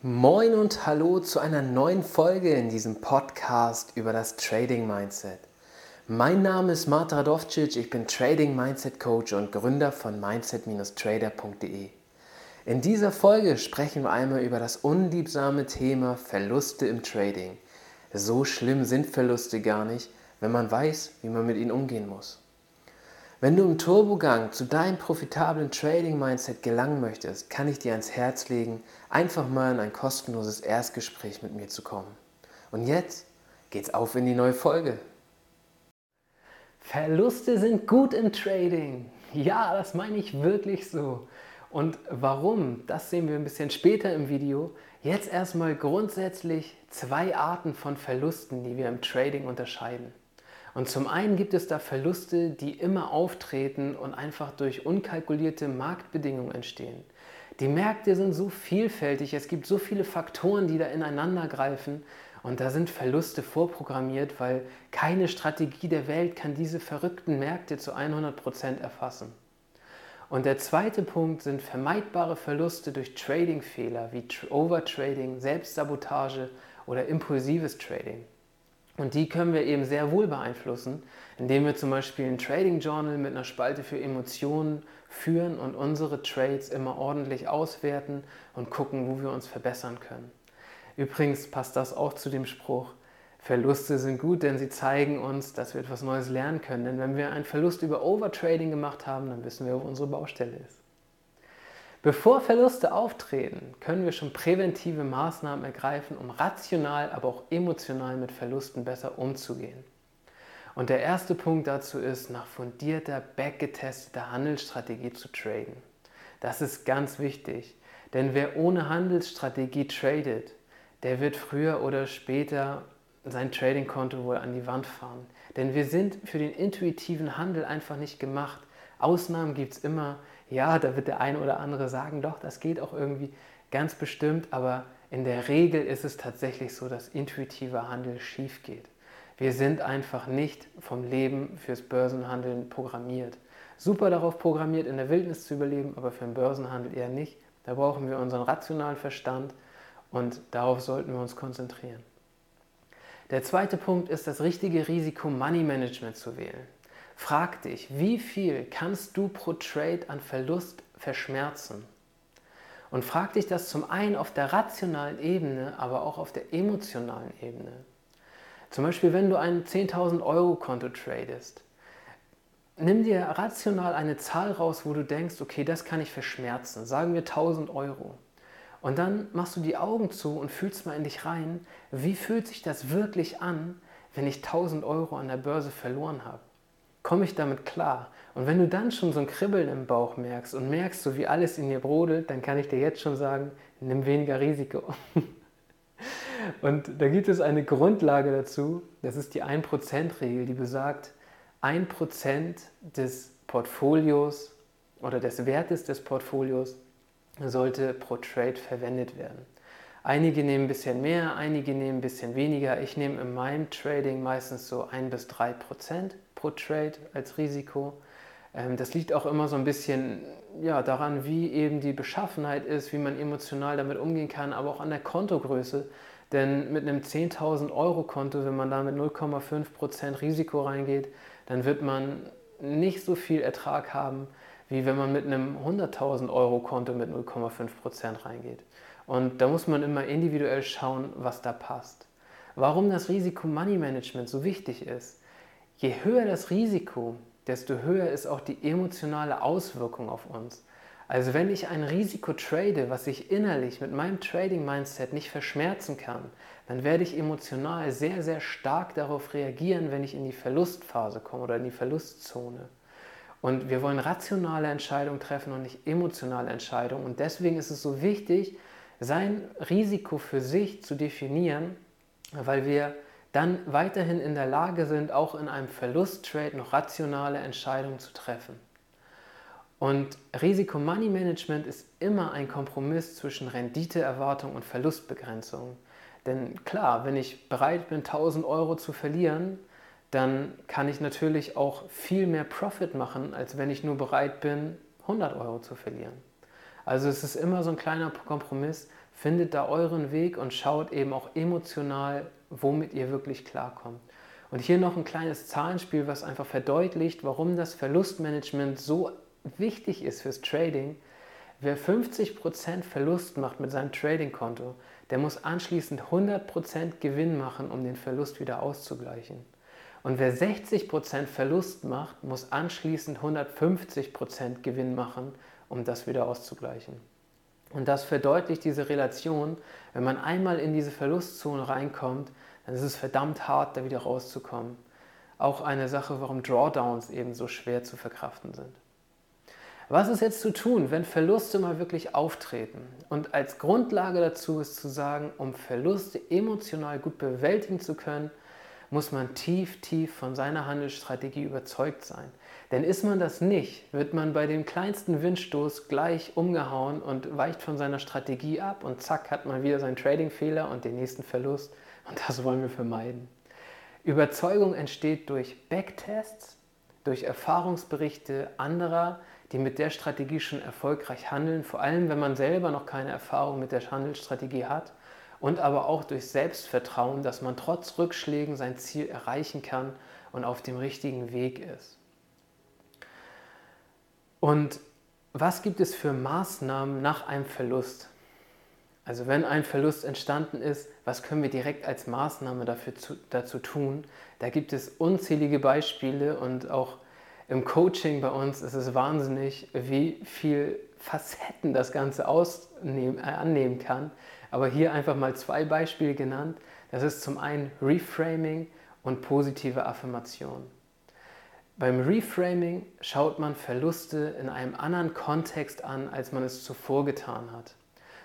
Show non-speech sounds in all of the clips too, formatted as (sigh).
Moin und hallo zu einer neuen Folge in diesem Podcast über das Trading Mindset. Mein Name ist Marta Radovcic, ich bin Trading Mindset Coach und Gründer von mindset-trader.de. In dieser Folge sprechen wir einmal über das unliebsame Thema Verluste im Trading. So schlimm sind Verluste gar nicht, wenn man weiß, wie man mit ihnen umgehen muss. Wenn du im Turbogang zu deinem profitablen Trading-Mindset gelangen möchtest, kann ich dir ans Herz legen, einfach mal in ein kostenloses Erstgespräch mit mir zu kommen. Und jetzt geht's auf in die neue Folge. Verluste sind gut im Trading. Ja, das meine ich wirklich so. Und warum, das sehen wir ein bisschen später im Video. Jetzt erstmal grundsätzlich zwei Arten von Verlusten, die wir im Trading unterscheiden. Und zum einen gibt es da Verluste, die immer auftreten und einfach durch unkalkulierte Marktbedingungen entstehen. Die Märkte sind so vielfältig, es gibt so viele Faktoren, die da ineinander greifen und da sind Verluste vorprogrammiert, weil keine Strategie der Welt kann diese verrückten Märkte zu 100% erfassen. Und der zweite Punkt sind vermeidbare Verluste durch Tradingfehler wie Overtrading, Selbstsabotage oder impulsives Trading. Und die können wir eben sehr wohl beeinflussen, indem wir zum Beispiel ein Trading Journal mit einer Spalte für Emotionen führen und unsere Trades immer ordentlich auswerten und gucken, wo wir uns verbessern können. Übrigens passt das auch zu dem Spruch, Verluste sind gut, denn sie zeigen uns, dass wir etwas Neues lernen können. Denn wenn wir einen Verlust über Overtrading gemacht haben, dann wissen wir, wo unsere Baustelle ist. Bevor Verluste auftreten, können wir schon präventive Maßnahmen ergreifen, um rational, aber auch emotional mit Verlusten besser umzugehen. Und der erste Punkt dazu ist, nach fundierter, backgetesteter Handelsstrategie zu traden. Das ist ganz wichtig, denn wer ohne Handelsstrategie tradet, der wird früher oder später sein Tradingkonto wohl an die Wand fahren. Denn wir sind für den intuitiven Handel einfach nicht gemacht. Ausnahmen gibt es immer. Ja, da wird der eine oder andere sagen, doch, das geht auch irgendwie ganz bestimmt, aber in der Regel ist es tatsächlich so, dass intuitiver Handel schief geht. Wir sind einfach nicht vom Leben fürs Börsenhandeln programmiert. Super darauf programmiert, in der Wildnis zu überleben, aber für den Börsenhandel eher nicht. Da brauchen wir unseren rationalen Verstand und darauf sollten wir uns konzentrieren. Der zweite Punkt ist, das richtige Risiko-Money-Management zu wählen. Frag dich, wie viel kannst du pro Trade an Verlust verschmerzen? Und frag dich das zum einen auf der rationalen Ebene, aber auch auf der emotionalen Ebene. Zum Beispiel, wenn du ein 10.000 Euro Konto tradest, nimm dir rational eine Zahl raus, wo du denkst, okay, das kann ich verschmerzen. Sagen wir 1.000 Euro. Und dann machst du die Augen zu und fühlst mal in dich rein, wie fühlt sich das wirklich an, wenn ich 1000 Euro an der Börse verloren habe? Komme ich damit klar? Und wenn du dann schon so ein Kribbeln im Bauch merkst und merkst, so wie alles in dir brodelt, dann kann ich dir jetzt schon sagen, nimm weniger Risiko. (laughs) und da gibt es eine Grundlage dazu, das ist die 1%-Regel, die besagt, 1% des Portfolios oder des Wertes des Portfolios sollte pro Trade verwendet werden. Einige nehmen ein bisschen mehr, einige nehmen ein bisschen weniger. Ich nehme in meinem Trading meistens so 1 bis 3 Prozent pro Trade als Risiko. Ähm, das liegt auch immer so ein bisschen ja, daran, wie eben die Beschaffenheit ist, wie man emotional damit umgehen kann, aber auch an der Kontogröße. Denn mit einem 10.000 Euro Konto, wenn man da mit 0,5% Risiko reingeht, dann wird man nicht so viel Ertrag haben, wie wenn man mit einem 100.000 Euro Konto mit 0,5% reingeht. Und da muss man immer individuell schauen, was da passt. Warum das Risiko-Money-Management so wichtig ist. Je höher das Risiko, desto höher ist auch die emotionale Auswirkung auf uns. Also wenn ich ein Risiko trade, was ich innerlich mit meinem Trading-Mindset nicht verschmerzen kann, dann werde ich emotional sehr, sehr stark darauf reagieren, wenn ich in die Verlustphase komme oder in die Verlustzone. Und wir wollen rationale Entscheidungen treffen und nicht emotionale Entscheidungen. Und deswegen ist es so wichtig, sein Risiko für sich zu definieren, weil wir dann weiterhin in der Lage sind, auch in einem Verlusttrade noch rationale Entscheidungen zu treffen. Und Risiko-Money-Management ist immer ein Kompromiss zwischen Renditeerwartung und Verlustbegrenzung. Denn klar, wenn ich bereit bin, 1000 Euro zu verlieren, dann kann ich natürlich auch viel mehr Profit machen, als wenn ich nur bereit bin, 100 Euro zu verlieren. Also es ist immer so ein kleiner Kompromiss. Findet da euren Weg und schaut eben auch emotional, womit ihr wirklich klarkommt. Und hier noch ein kleines Zahlenspiel, was einfach verdeutlicht, warum das Verlustmanagement so wichtig ist fürs Trading. Wer 50% Verlust macht mit seinem Tradingkonto, der muss anschließend 100% Gewinn machen, um den Verlust wieder auszugleichen. Und wer 60% Verlust macht, muss anschließend 150% Gewinn machen, um das wieder auszugleichen. Und das verdeutlicht diese Relation, wenn man einmal in diese Verlustzone reinkommt, dann ist es verdammt hart, da wieder rauszukommen. Auch eine Sache, warum Drawdowns eben so schwer zu verkraften sind. Was ist jetzt zu tun, wenn Verluste mal wirklich auftreten? Und als Grundlage dazu ist zu sagen, um Verluste emotional gut bewältigen zu können, muss man tief, tief von seiner Handelsstrategie überzeugt sein. Denn ist man das nicht, wird man bei dem kleinsten Windstoß gleich umgehauen und weicht von seiner Strategie ab und zack hat man wieder seinen Tradingfehler und den nächsten Verlust. Und das wollen wir vermeiden. Überzeugung entsteht durch Backtests, durch Erfahrungsberichte anderer, die mit der Strategie schon erfolgreich handeln, vor allem wenn man selber noch keine Erfahrung mit der Handelsstrategie hat und aber auch durch Selbstvertrauen, dass man trotz Rückschlägen sein Ziel erreichen kann und auf dem richtigen Weg ist. Und was gibt es für Maßnahmen nach einem Verlust? Also wenn ein Verlust entstanden ist, was können wir direkt als Maßnahme dafür zu, dazu tun? Da gibt es unzählige Beispiele und auch im Coaching bei uns ist es wahnsinnig, wie viel Facetten das Ganze ausnehmen, äh, annehmen kann. Aber hier einfach mal zwei Beispiele genannt. Das ist zum einen Reframing und positive Affirmation. Beim Reframing schaut man Verluste in einem anderen Kontext an, als man es zuvor getan hat.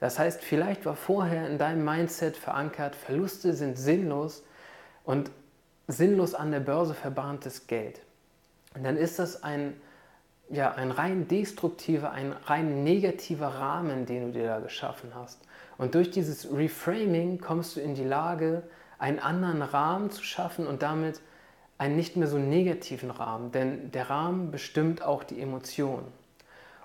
Das heißt, vielleicht war vorher in deinem Mindset verankert, Verluste sind sinnlos und sinnlos an der Börse verbahntes Geld. Und dann ist das ein, ja, ein rein destruktiver, ein rein negativer Rahmen, den du dir da geschaffen hast. Und durch dieses Reframing kommst du in die Lage, einen anderen Rahmen zu schaffen und damit einen nicht mehr so negativen Rahmen, denn der Rahmen bestimmt auch die Emotionen.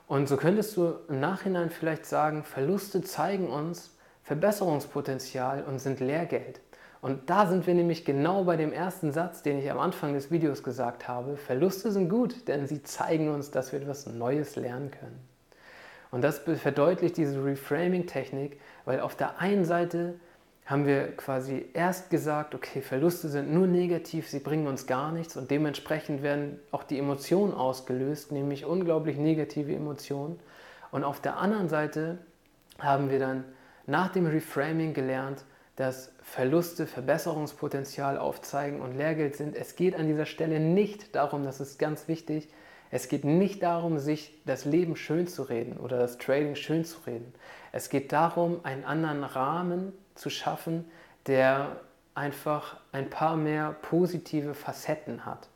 Und so könntest du im Nachhinein vielleicht sagen, Verluste zeigen uns Verbesserungspotenzial und sind Lehrgeld. Und da sind wir nämlich genau bei dem ersten Satz, den ich am Anfang des Videos gesagt habe. Verluste sind gut, denn sie zeigen uns, dass wir etwas Neues lernen können. Und das verdeutlicht diese Reframing-Technik, weil auf der einen Seite haben wir quasi erst gesagt, okay, Verluste sind nur negativ, sie bringen uns gar nichts und dementsprechend werden auch die Emotionen ausgelöst, nämlich unglaublich negative Emotionen. Und auf der anderen Seite haben wir dann nach dem Reframing gelernt, dass Verluste Verbesserungspotenzial aufzeigen und Lehrgeld sind. Es geht an dieser Stelle nicht darum, das ist ganz wichtig, es geht nicht darum, sich das Leben schön zu reden oder das Trading schön zu reden. Es geht darum, einen anderen Rahmen zu schaffen, der einfach ein paar mehr positive Facetten hat.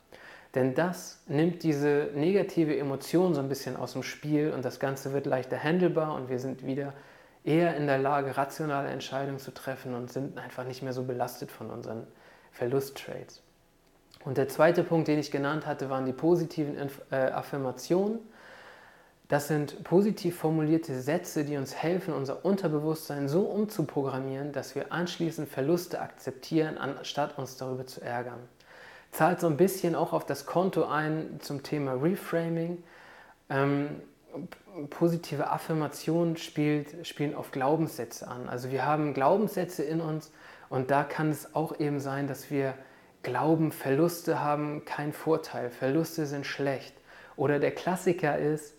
Denn das nimmt diese negative Emotion so ein bisschen aus dem Spiel und das Ganze wird leichter handelbar und wir sind wieder eher in der Lage, rationale Entscheidungen zu treffen und sind einfach nicht mehr so belastet von unseren Verlusttrades. Und der zweite Punkt, den ich genannt hatte, waren die positiven äh, Affirmationen. Das sind positiv formulierte Sätze, die uns helfen, unser Unterbewusstsein so umzuprogrammieren, dass wir anschließend Verluste akzeptieren, anstatt uns darüber zu ärgern. Zahlt so ein bisschen auch auf das Konto ein zum Thema Reframing. Ähm, positive Affirmationen spielt, spielen auf Glaubenssätze an. Also wir haben Glaubenssätze in uns und da kann es auch eben sein, dass wir glauben, Verluste haben keinen Vorteil, Verluste sind schlecht. Oder der Klassiker ist,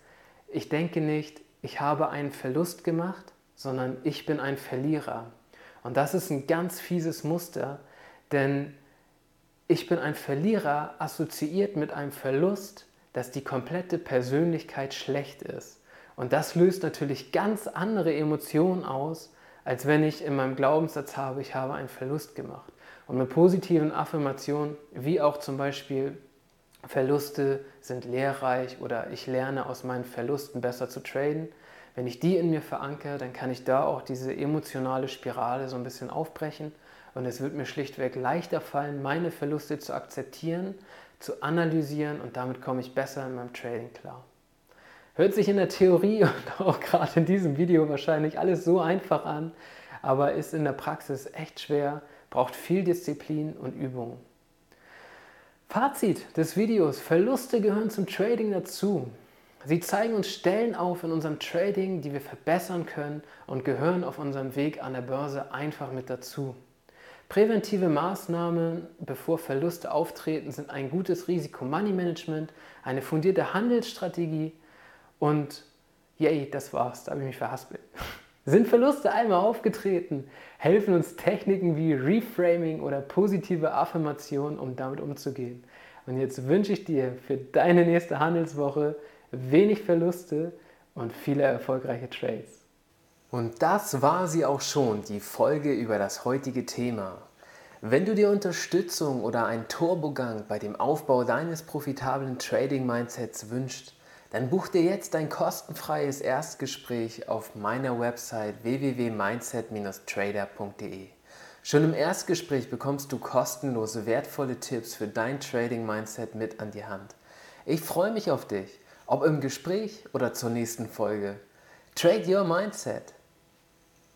ich denke nicht, ich habe einen Verlust gemacht, sondern ich bin ein Verlierer. Und das ist ein ganz fieses Muster, denn ich bin ein Verlierer assoziiert mit einem Verlust, dass die komplette Persönlichkeit schlecht ist. Und das löst natürlich ganz andere Emotionen aus, als wenn ich in meinem Glaubenssatz habe, ich habe einen Verlust gemacht. Und mit positiven Affirmationen, wie auch zum Beispiel Verluste sind lehrreich oder ich lerne aus meinen Verlusten besser zu traden. Wenn ich die in mir verankere, dann kann ich da auch diese emotionale Spirale so ein bisschen aufbrechen und es wird mir schlichtweg leichter fallen, meine Verluste zu akzeptieren, zu analysieren und damit komme ich besser in meinem Trading klar. Hört sich in der Theorie (laughs) und auch gerade in diesem Video wahrscheinlich alles so einfach an, aber ist in der Praxis echt schwer, braucht viel Disziplin und Übung. Fazit des Videos. Verluste gehören zum Trading dazu. Sie zeigen uns Stellen auf in unserem Trading, die wir verbessern können und gehören auf unserem Weg an der Börse einfach mit dazu. Präventive Maßnahmen, bevor Verluste auftreten, sind ein gutes Risiko-Money-Management, eine fundierte Handelsstrategie und yay, das war's, da habe ich mich verhaspelt. (laughs) Sind Verluste einmal aufgetreten, helfen uns Techniken wie Reframing oder positive Affirmation, um damit umzugehen. Und jetzt wünsche ich dir für deine nächste Handelswoche wenig Verluste und viele erfolgreiche Trades. Und das war sie auch schon, die Folge über das heutige Thema. Wenn du dir Unterstützung oder einen Turbogang bei dem Aufbau deines profitablen Trading-Mindsets wünschst, dann buch dir jetzt ein kostenfreies Erstgespräch auf meiner Website www.mindset-trader.de. Schon im Erstgespräch bekommst du kostenlose, wertvolle Tipps für dein Trading-Mindset mit an die Hand. Ich freue mich auf dich, ob im Gespräch oder zur nächsten Folge. Trade Your Mindset